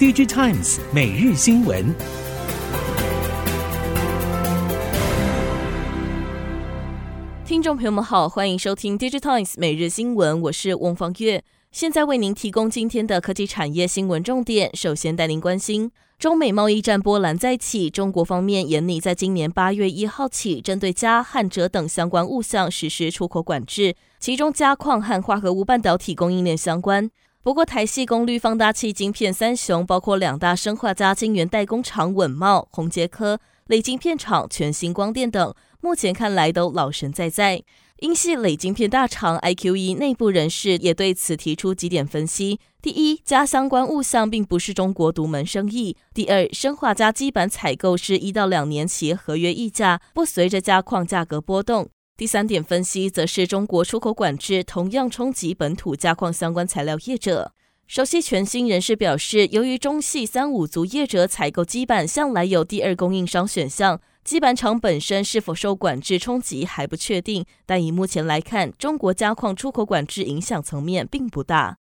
DigiTimes 每日新闻，听众朋友们好，欢迎收听 DigiTimes 每日新闻，我是翁方月，现在为您提供今天的科技产业新闻重点。首先带您关心，中美贸易战波澜再起，中国方面严拟在今年八月一号起，针对镓、焊鍺等相关物项实施出口管制，其中镓矿和化合物半导体供应链相关。不过，台系功率放大器晶片三雄，包括两大生化加晶圆代工厂稳茂、宏捷科、磊晶片厂全新光电等，目前看来都老神在在。英系磊晶片大厂 IQE 内部人士也对此提出几点分析：第一，镓相关物项并不是中国独门生意；第二，生化加基板采购是一到两年期合约溢价，不随着镓矿价格波动。第三点分析，则是中国出口管制同样冲击本土加矿相关材料业者。熟悉全新人士表示，由于中系三五族业者采购基板向来有第二供应商选项，基板厂本身是否受管制冲击还不确定。但以目前来看，中国加矿出口管制影响层面并不大。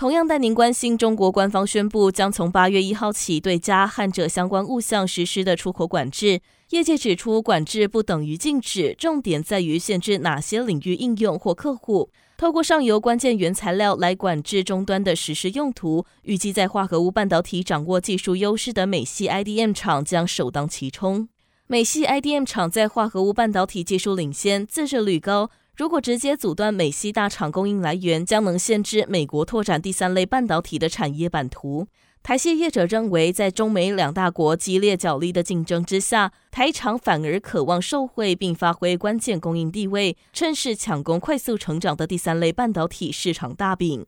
同样带您关心，中国官方宣布将从八月一号起对加、焊者相关物项实施的出口管制。业界指出，管制不等于禁止，重点在于限制哪些领域应用或客户。透过上游关键原材料来管制终端的实施用途，预计在化合物半导体掌握技术优势的美系 IDM 厂将首当其冲。美系 IDM 厂在化合物半导体技术领先，自制率高。如果直接阻断美西大厂供应来源，将能限制美国拓展第三类半导体的产业版图。台系业者认为，在中美两大国激烈角力的竞争之下，台厂反而渴望受惠并发挥关键供应地位，趁势抢攻快速成长的第三类半导体市场大饼。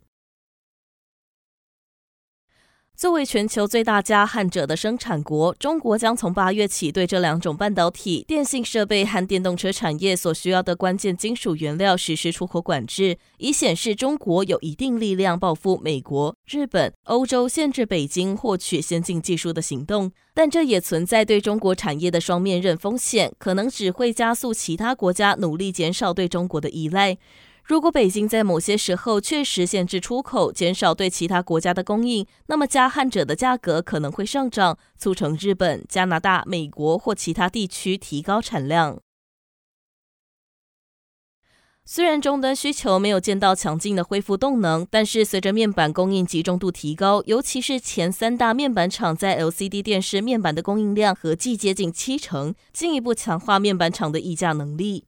作为全球最大家焊者的生产国，中国将从八月起对这两种半导体、电信设备和电动车产业所需要的关键金属原料实施出口管制，以显示中国有一定力量报复美国、日本、欧洲限制北京获取先进技术的行动。但这也存在对中国产业的双面刃风险，可能只会加速其他国家努力减少对中国的依赖。如果北京在某些时候确实限制出口，减少对其他国家的供应，那么加焊者的价格可能会上涨，促成日本、加拿大、美国或其他地区提高产量。虽然终端需求没有见到强劲的恢复动能，但是随着面板供应集中度提高，尤其是前三大面板厂在 LCD 电视面板的供应量合计接近七成，进一步强化面板厂的议价能力。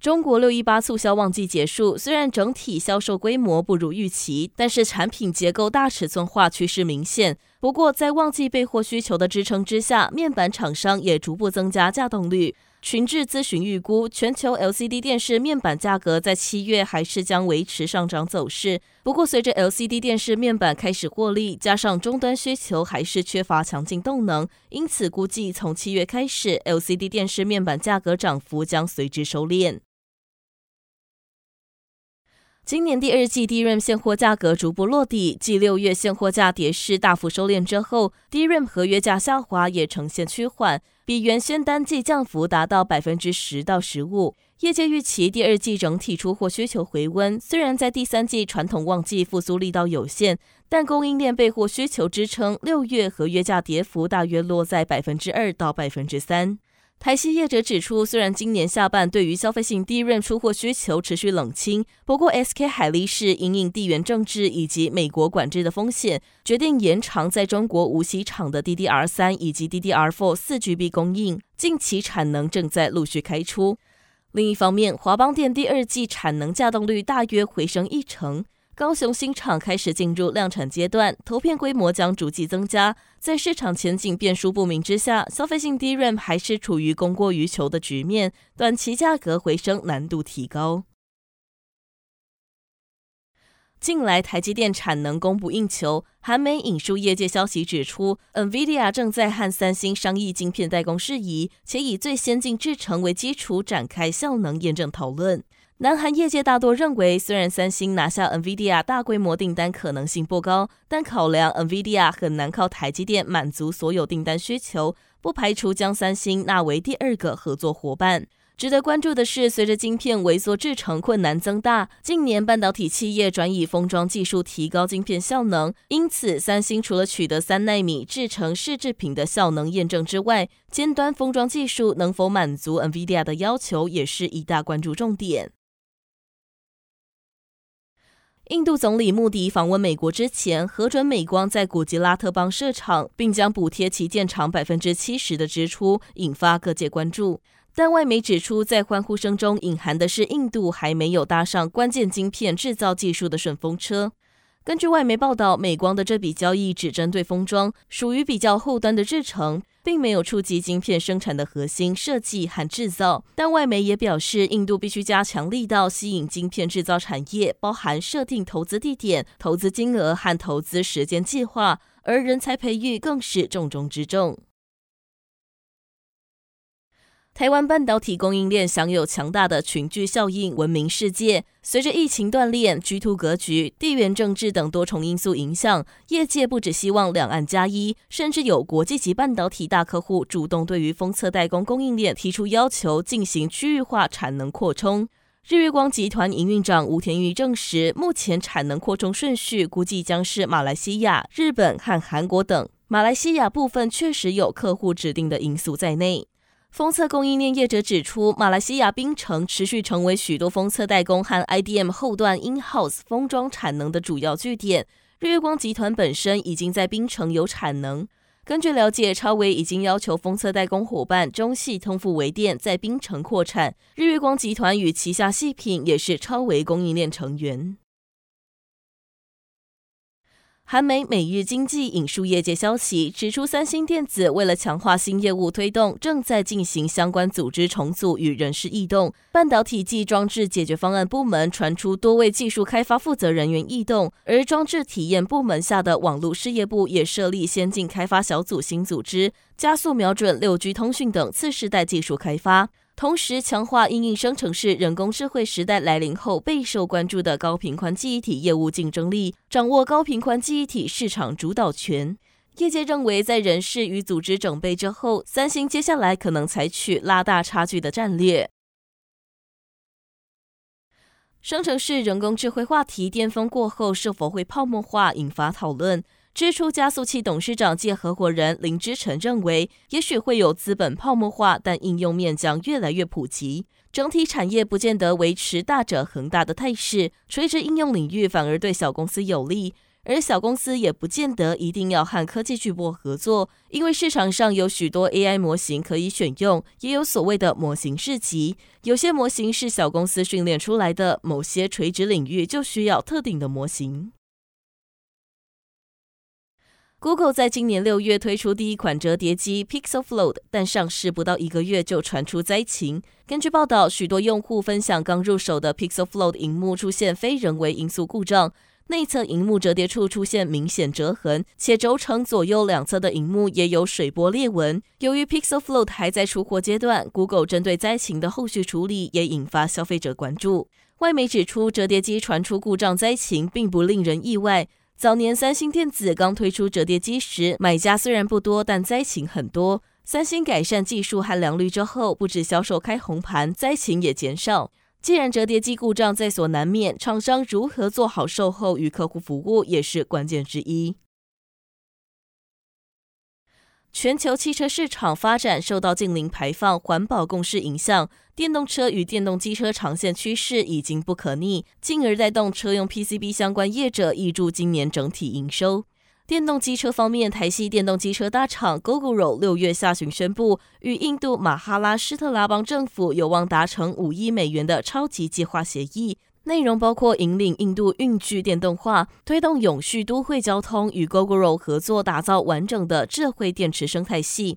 中国六一八促销旺季结束，虽然整体销售规模不如预期，但是产品结构大尺寸化趋势明显。不过，在旺季备货需求的支撑之下，面板厂商也逐步增加稼动率。群智咨询预估，全球 LCD 电视面板价格在七月还是将维持上涨走势。不过，随着 LCD 电视面板开始获利，加上终端需求还是缺乏强劲动能，因此估计从七月开始，LCD 电视面板价格涨幅将随之收敛。今年第二季 DRAM 现货价格逐步落地，继六月现货价跌势大幅收敛之后，DRAM 合约价下滑也呈现趋缓，比原先单季降幅达到百分之十到十五。业界预期第二季整体出货需求回温，虽然在第三季传统旺季复苏力道有限，但供应链备货需求支撑，六月合约价跌幅大约落在百分之二到百分之三。台系业者指出，虽然今年下半对于消费性低润出货需求持续冷清，不过 SK 海力士因应地缘政治以及美国管制的风险，决定延长在中国无锡厂的 DDR 三以及 DDR4 四 GB 供应，近期产能正在陆续开出。另一方面，华邦电第二季产能稼动率大约回升一成。高雄新厂开始进入量产阶段，投片规模将逐季增加。在市场前景变数不明之下，消费性 DRAM 还是处于供过于求的局面，短期价格回升难度提高。近来台积电产能供不应求，韩媒引述业界消息指出，NVIDIA 正在和三星商议晶片代工事宜，且以最先进制程为基础展开效能验证讨论。南韩业界大多认为，虽然三星拿下 NVIDIA 大规模订单可能性不高，但考量 NVIDIA 很难靠台积电满足所有订单需求，不排除将三星纳为第二个合作伙伴。值得关注的是，随着晶片萎缩制程困难增大，近年半导体企业转以封装技术提高晶片效能。因此，三星除了取得三纳米制程试制品的效能验证之外，尖端封装技术能否满足 NVIDIA 的要求，也是一大关注重点。印度总理穆迪访问美国之前，核准美光在古吉拉特邦设厂，并将补贴其建厂百分之七十的支出，引发各界关注。但外媒指出，在欢呼声中隐含的是印度还没有搭上关键晶片制造技术的顺风车。根据外媒报道，美光的这笔交易只针对封装，属于比较后端的制程，并没有触及晶片生产的核心设计和制造。但外媒也表示，印度必须加强力道，吸引晶片制造产业，包含设定投资地点、投资金额和投资时间计划，而人才培育更是重中之重。台湾半导体供应链享有强大的群聚效应，闻名世界。随着疫情断链、G 2格局、地缘政治等多重因素影响，业界不只希望两岸加一，甚至有国际级半导体大客户主动对于封测代工供应链提出要求，进行区域化产能扩充。日月光集团营运长吴天玉证实，目前产能扩充顺序估计将是马来西亚、日本和韩国等。马来西亚部分确实有客户指定的因素在内。封测供应链业者指出，马来西亚槟城持续成为许多封测代工和 IDM 后段 in-house 封装产能的主要据点。日月光集团本身已经在槟城有产能。根据了解，超微已经要求封测代工伙伴中系通富微电在槟城扩产。日月光集团与旗下矽品也是超微供应链成员。韩媒《每日经济》引述业界消息，指出三星电子为了强化新业务推动，正在进行相关组织重组与人事异动。半导体暨装置解决方案部门传出多位技术开发负责人员异动，而装置体验部门下的网络事业部也设立先进开发小组新组织，加速瞄准六 G 通讯等次世代技术开发。同时强化应应生成式人工智慧时代来临后备受关注的高频宽记忆体业务竞争力，掌握高频宽记忆体市场主导权。业界认为，在人事与组织整备之后，三星接下来可能采取拉大差距的战略。生成式人工智慧话题巅峰过后，是否会泡沫化，引发讨论。支出加速器董事长兼合伙人林之晨认为，也许会有资本泡沫化，但应用面将越来越普及，整体产业不见得维持大者恒大的态势，垂直应用领域反而对小公司有利，而小公司也不见得一定要和科技巨擘合作，因为市场上有许多 AI 模型可以选用，也有所谓的模型市集，有些模型是小公司训练出来的，某些垂直领域就需要特定的模型。Google 在今年六月推出第一款折叠机 Pixel Fold，但上市不到一个月就传出灾情。根据报道，许多用户分享刚入手的 Pixel Fold 萤幕出现非人为因素故障，内侧萤幕折叠处出现明显折痕，且轴承左右两侧的萤幕也有水波裂纹。由于 Pixel Fold 还在出货阶段，Google 针对灾情的后续处理也引发消费者关注。外媒指出，折叠机传出故障灾情并不令人意外。早年三星电子刚推出折叠机时，买家虽然不多，但灾情很多。三星改善技术和良率之后，不止销售开红盘，灾情也减少。既然折叠机故障在所难免，厂商如何做好售后与客户服务也是关键之一。全球汽车市场发展受到近零排放、环保共识影响，电动车与电动机车长线趋势已经不可逆，进而带动车用 PCB 相关业者挹注今年整体营收。电动机车方面，台系电动机车大厂 Gogoro 六月下旬宣布，与印度马哈拉施特拉邦政府有望达成五亿美元的超级计划协议。内容包括引领印度运具电动化，推动永续都会交通，与 Gogoro 合作打造完整的智慧电池生态系。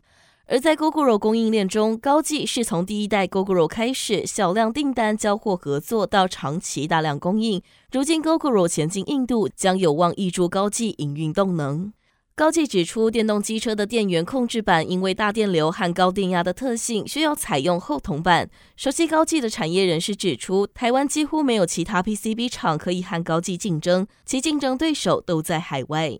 而在 Gogoro 供应链中，高技是从第一代 Gogoro 开始小量订单交货合作到长期大量供应，如今 Gogoro 前进印度，将有望挹注高技营运动能。高技指出，电动机车的电源控制板因为大电流和高电压的特性，需要采用厚铜板。熟悉高技的产业人士指出，台湾几乎没有其他 PCB 厂可以和高技竞争，其竞争对手都在海外。